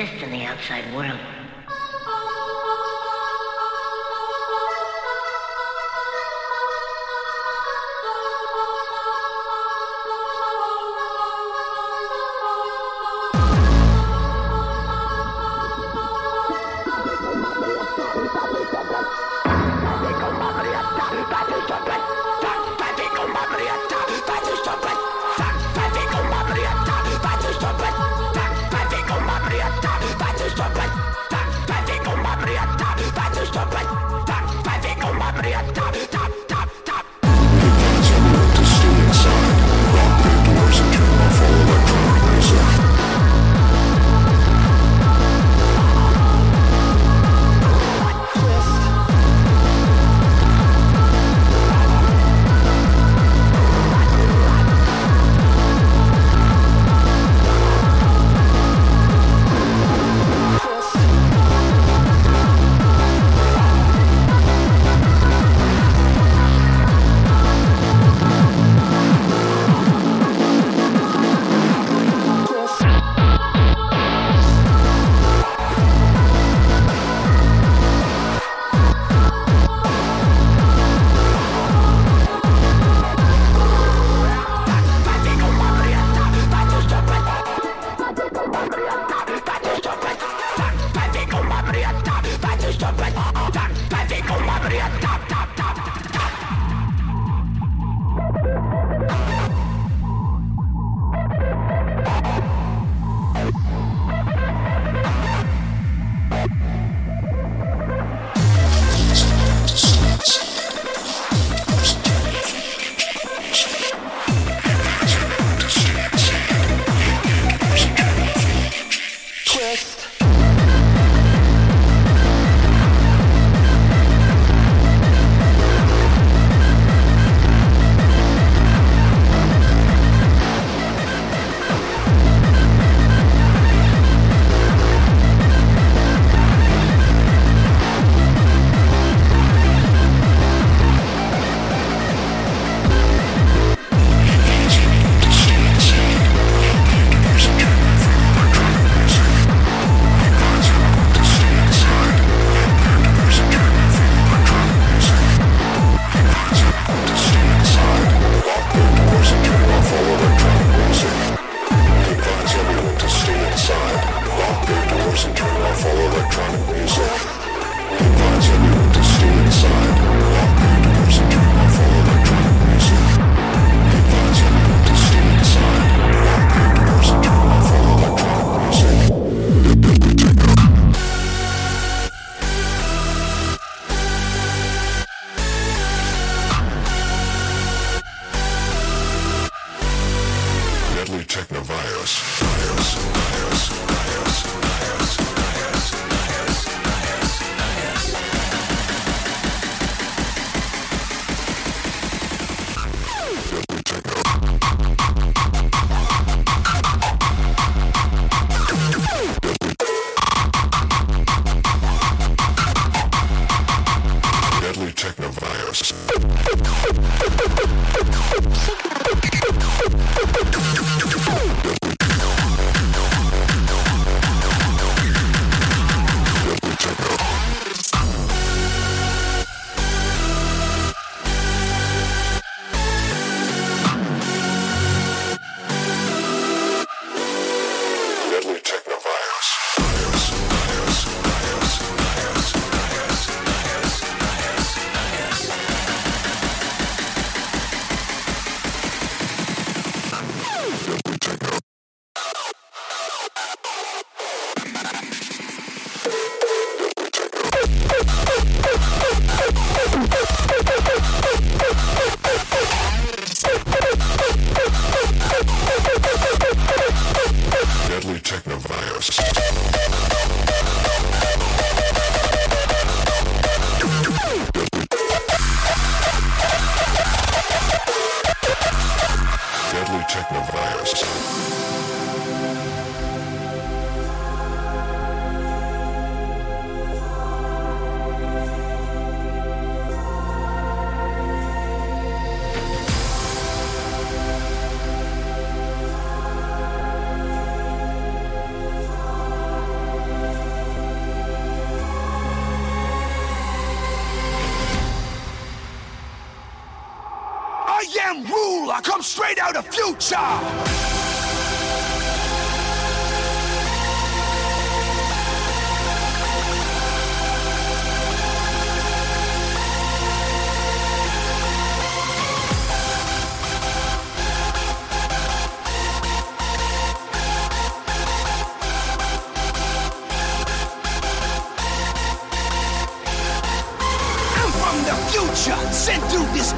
exist in the outside world.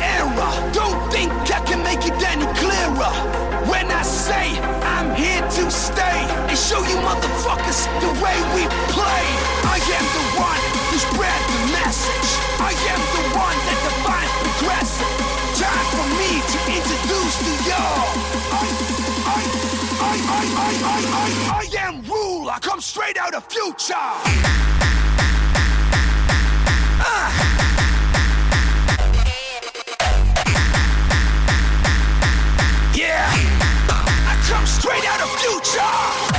era. Don't think I can make it any clearer. When I say I'm here to stay and show you motherfuckers the way we play. I am the one who spread the message. I am the one that defines progressive. Time for me to introduce to y'all. I, I, I, I, I, I, I, I am rule. I come straight out of future. straight out of future.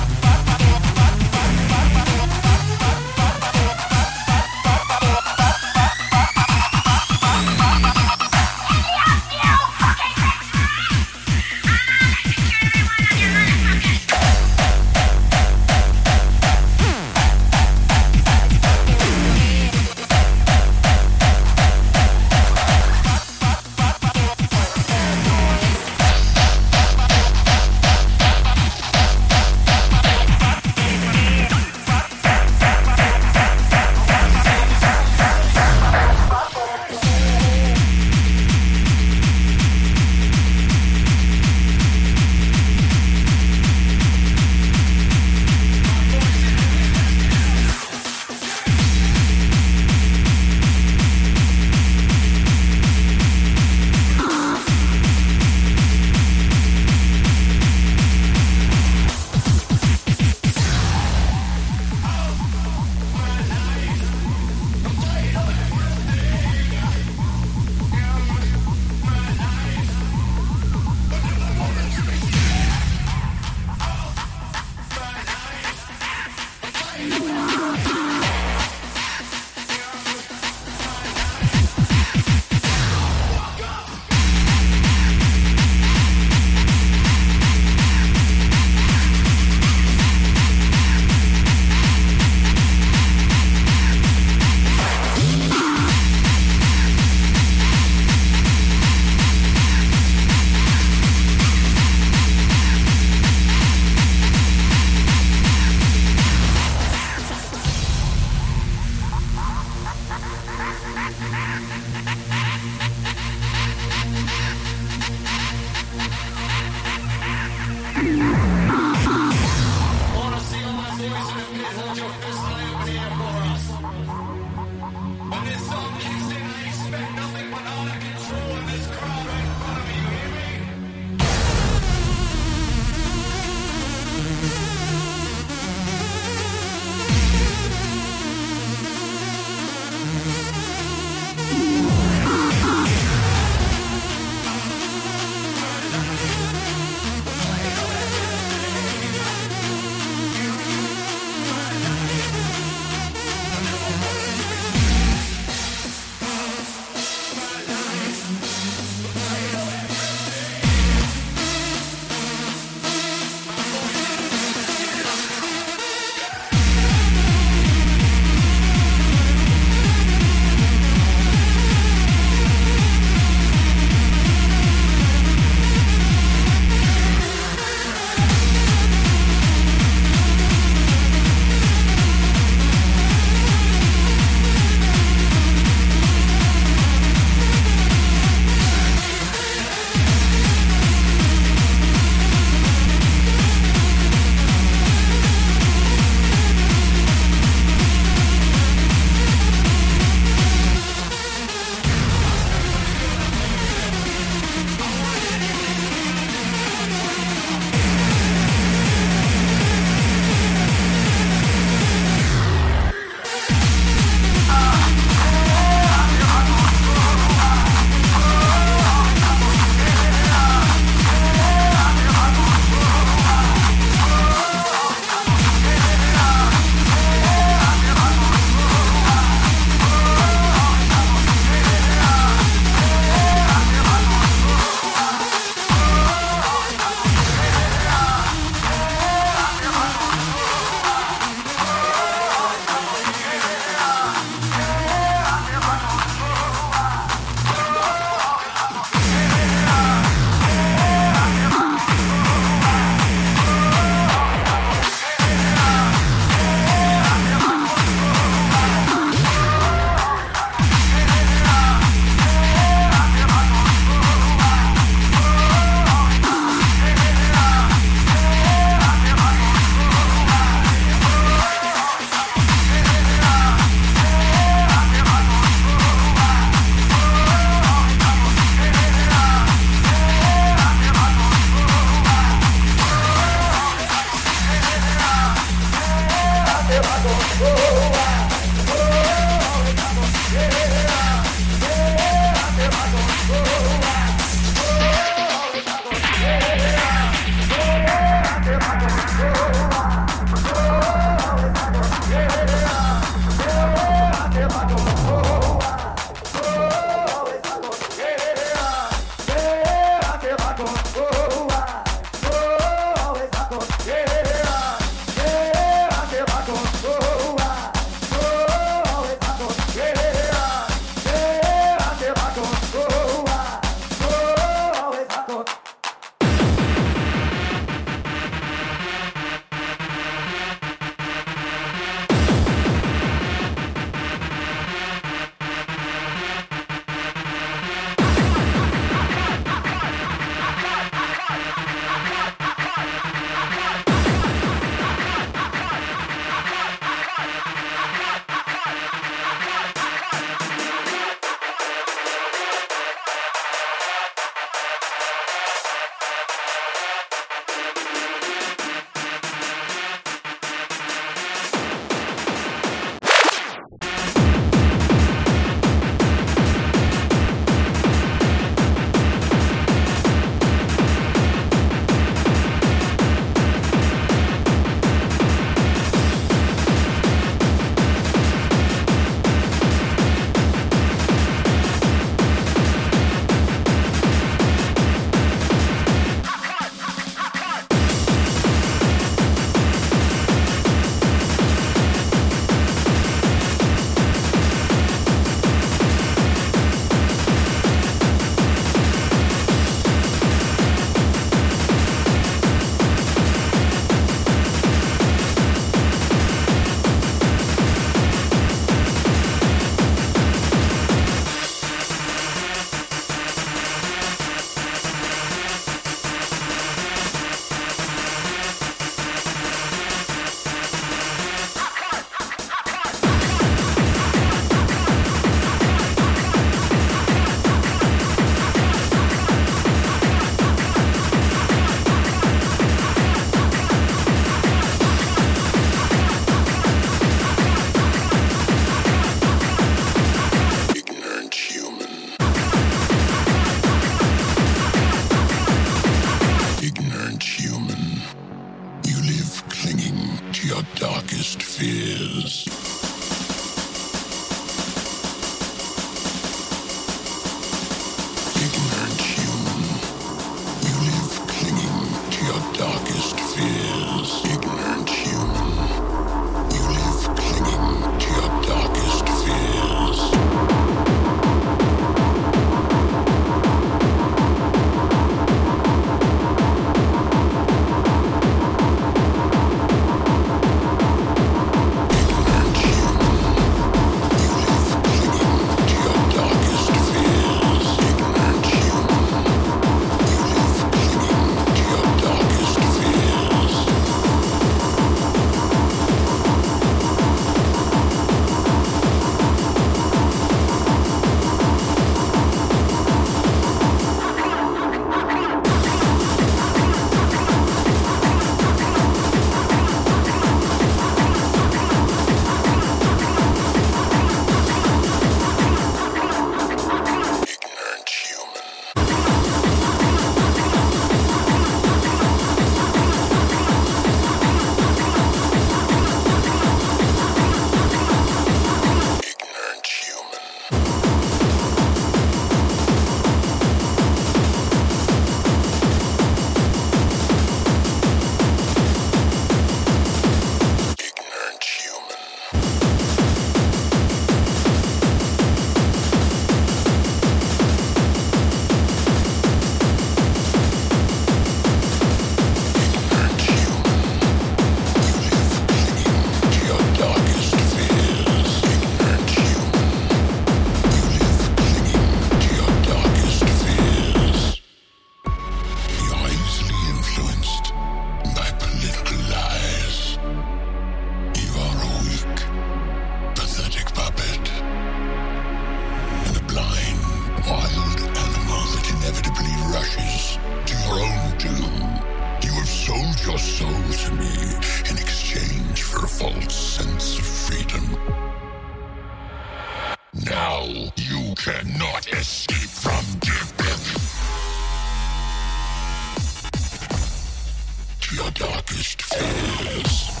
Your darkest fears.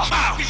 Gabba.